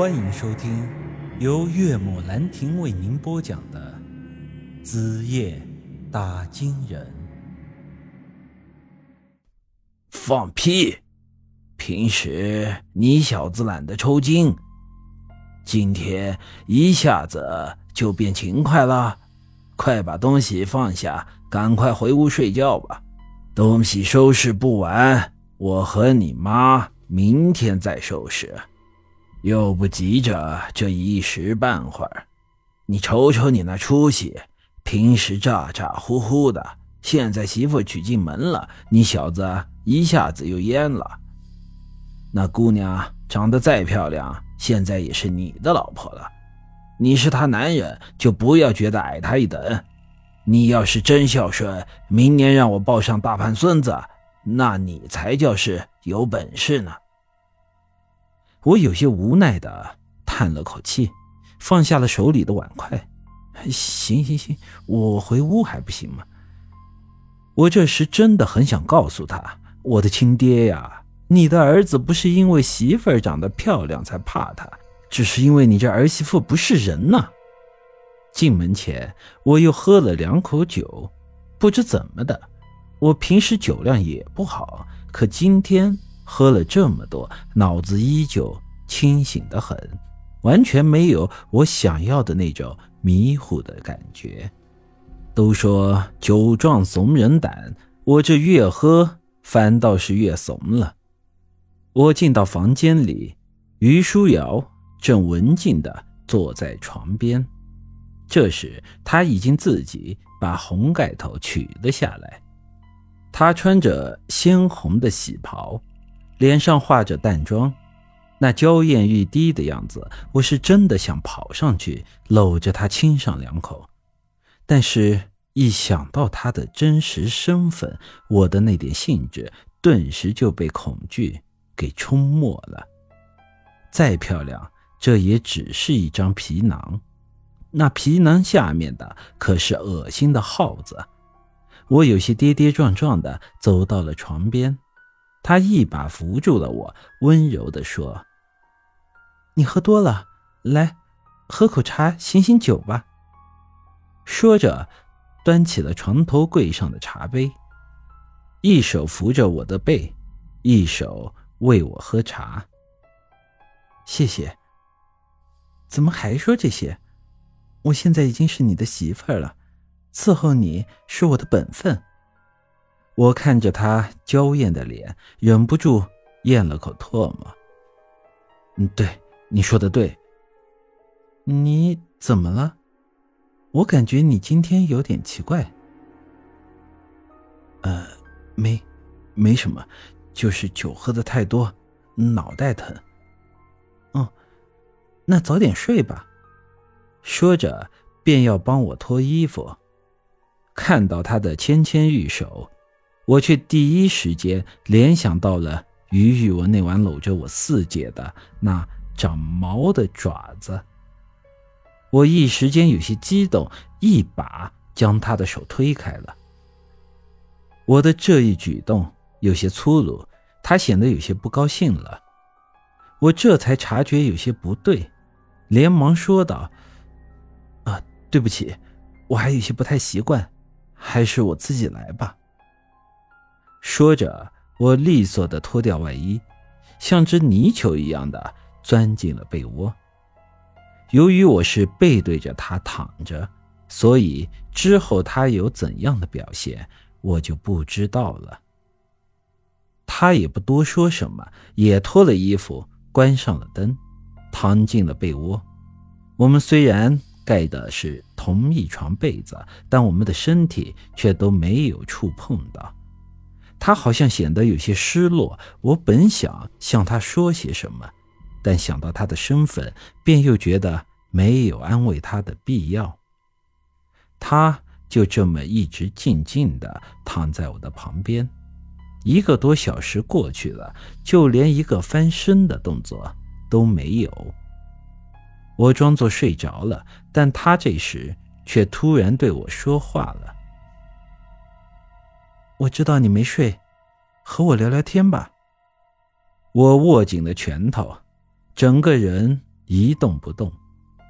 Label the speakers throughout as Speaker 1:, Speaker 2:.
Speaker 1: 欢迎收听由岳母兰亭为您播讲的《子夜打金人》。
Speaker 2: 放屁！平时你小子懒得抽筋，今天一下子就变勤快了。快把东西放下，赶快回屋睡觉吧。东西收拾不完，我和你妈明天再收拾。又不急着这一时半会儿，你瞅瞅你那出息，平时咋咋呼呼的，现在媳妇娶进门了，你小子一下子又蔫了。那姑娘长得再漂亮，现在也是你的老婆了。你是她男人，就不要觉得矮她一等。你要是真孝顺，明年让我抱上大胖孙子，那你才叫是有本事呢。
Speaker 1: 我有些无奈的叹了口气，放下了手里的碗筷。行行行，我回屋还不行吗？我这时真的很想告诉他，我的亲爹呀，你的儿子不是因为媳妇儿长得漂亮才怕他，只是因为你这儿媳妇不是人呐。进门前，我又喝了两口酒，不知怎么的，我平时酒量也不好，可今天。喝了这么多，脑子依旧清醒的很，完全没有我想要的那种迷糊的感觉。都说酒壮怂人胆，我这越喝反倒是越怂了。我进到房间里，于书瑶正文静的坐在床边，这时他已经自己把红盖头取了下来，他穿着鲜红的喜袍。脸上画着淡妆，那娇艳欲滴的样子，我是真的想跑上去搂着她亲上两口。但是，一想到她的真实身份，我的那点兴致顿时就被恐惧给冲没了。再漂亮，这也只是一张皮囊，那皮囊下面的可是恶心的耗子。我有些跌跌撞撞的走到了床边。他一把扶住了我，温柔地说：“你喝多了，来，喝口茶醒醒酒吧。”说着，端起了床头柜上的茶杯，一手扶着我的背，一手喂我喝茶。谢谢。怎么还说这些？我现在已经是你的媳妇儿了，伺候你是我的本分。我看着他娇艳的脸，忍不住咽了口唾沫。嗯，对，你说的对。你怎么了？我感觉你今天有点奇怪。呃，没，没什么，就是酒喝的太多，脑袋疼。哦，那早点睡吧。说着，便要帮我脱衣服。看到他的纤纤玉手。我却第一时间联想到了于玉文那晚搂着我四姐的那长毛的爪子，我一时间有些激动，一把将他的手推开了。我的这一举动有些粗鲁，他显得有些不高兴了。我这才察觉有些不对，连忙说道：“啊，对不起，我还有些不太习惯，还是我自己来吧。”说着，我利索的脱掉外衣，像只泥鳅一样的钻进了被窝。由于我是背对着他躺着，所以之后他有怎样的表现，我就不知道了。他也不多说什么，也脱了衣服，关上了灯，躺进了被窝。我们虽然盖的是同一床被子，但我们的身体却都没有触碰到。他好像显得有些失落，我本想向他说些什么，但想到他的身份，便又觉得没有安慰他的必要。他就这么一直静静地躺在我的旁边，一个多小时过去了，就连一个翻身的动作都没有。我装作睡着了，但他这时却突然对我说话了。我知道你没睡，和我聊聊天吧。我握紧了拳头，整个人一动不动，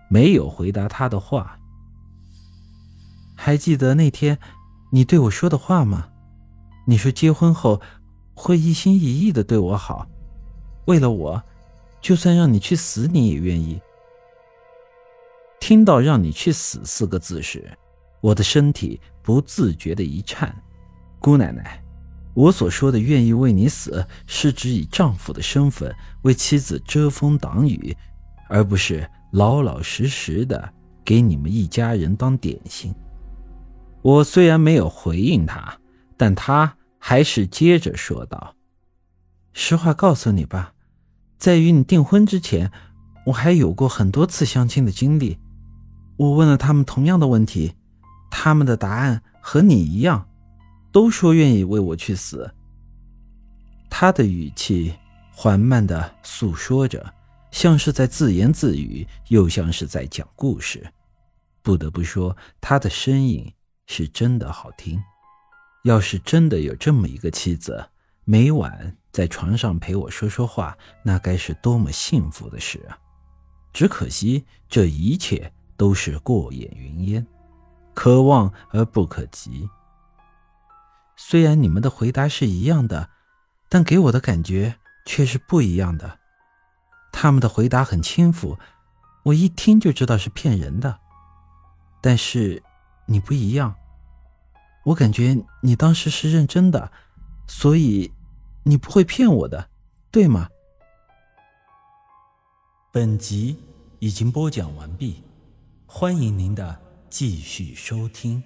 Speaker 1: 没有回答他的话。还记得那天你对我说的话吗？你说结婚后会一心一意的对我好，为了我，就算让你去死你也愿意。听到“让你去死”四个字时，我的身体不自觉的一颤。姑奶奶，我所说的愿意为你死，是指以丈夫的身份为妻子遮风挡雨，而不是老老实实的给你们一家人当点心。我虽然没有回应他，但他还是接着说道：“实话告诉你吧，在与你订婚之前，我还有过很多次相亲的经历。我问了他们同样的问题，他们的答案和你一样。”都说愿意为我去死。他的语气缓慢的诉说着，像是在自言自语，又像是在讲故事。不得不说，他的声音是真的好听。要是真的有这么一个妻子，每晚在床上陪我说说话，那该是多么幸福的事啊！只可惜，这一切都是过眼云烟，可望而不可及。虽然你们的回答是一样的，但给我的感觉却是不一样的。他们的回答很轻浮，我一听就知道是骗人的。但是你不一样，我感觉你当时是认真的，所以你不会骗我的，对吗？本集已经播讲完毕，欢迎您的继续收听。